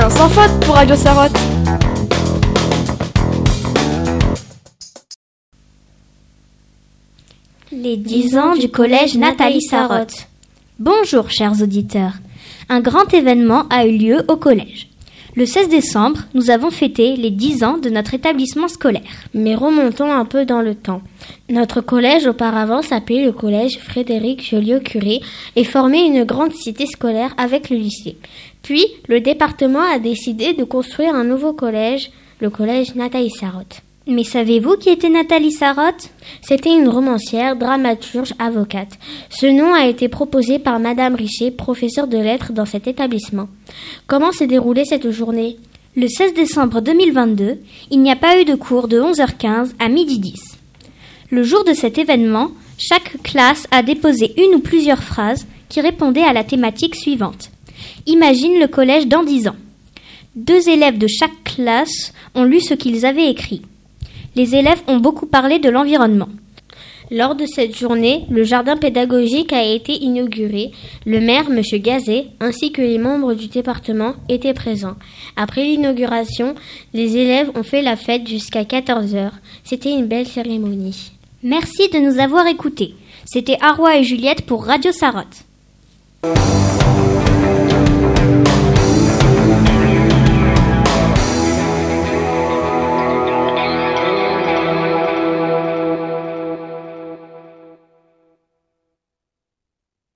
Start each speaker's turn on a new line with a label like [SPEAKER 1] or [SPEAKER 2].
[SPEAKER 1] un sans faute pour Radio Sarotte.
[SPEAKER 2] Les 10 ans du collège Nathalie Sarotte. Bonjour chers auditeurs. Un grand événement a eu lieu au collège. Le 16 décembre, nous avons fêté les 10 ans de notre établissement scolaire.
[SPEAKER 3] Mais remontons un peu dans le temps. Notre collège auparavant s'appelait le collège Frédéric Joliot-Curie et formait une grande cité scolaire avec le lycée. Puis, le département a décidé de construire un nouveau collège, le collège Nathalie Sarotte.
[SPEAKER 2] Mais savez-vous qui était Nathalie Sarotte
[SPEAKER 3] C'était une romancière, dramaturge, avocate. Ce nom a été proposé par Madame Richer, professeure de lettres dans cet établissement. Comment s'est déroulée cette journée?
[SPEAKER 2] Le 16 décembre 2022, il n'y a pas eu de cours de 11h15 à midi 10. Le jour de cet événement, chaque classe a déposé une ou plusieurs phrases qui répondaient à la thématique suivante. Imagine le collège dans 10 ans. Deux élèves de chaque classe ont lu ce qu'ils avaient écrit. Les élèves ont beaucoup parlé de l'environnement.
[SPEAKER 3] Lors de cette journée, le jardin pédagogique a été inauguré. Le maire, M. Gazet, ainsi que les membres du département étaient présents. Après l'inauguration, les élèves ont fait la fête jusqu'à 14 heures. C'était une belle cérémonie.
[SPEAKER 2] Merci de nous avoir écoutés. C'était Arwa et Juliette pour Radio Sarotte.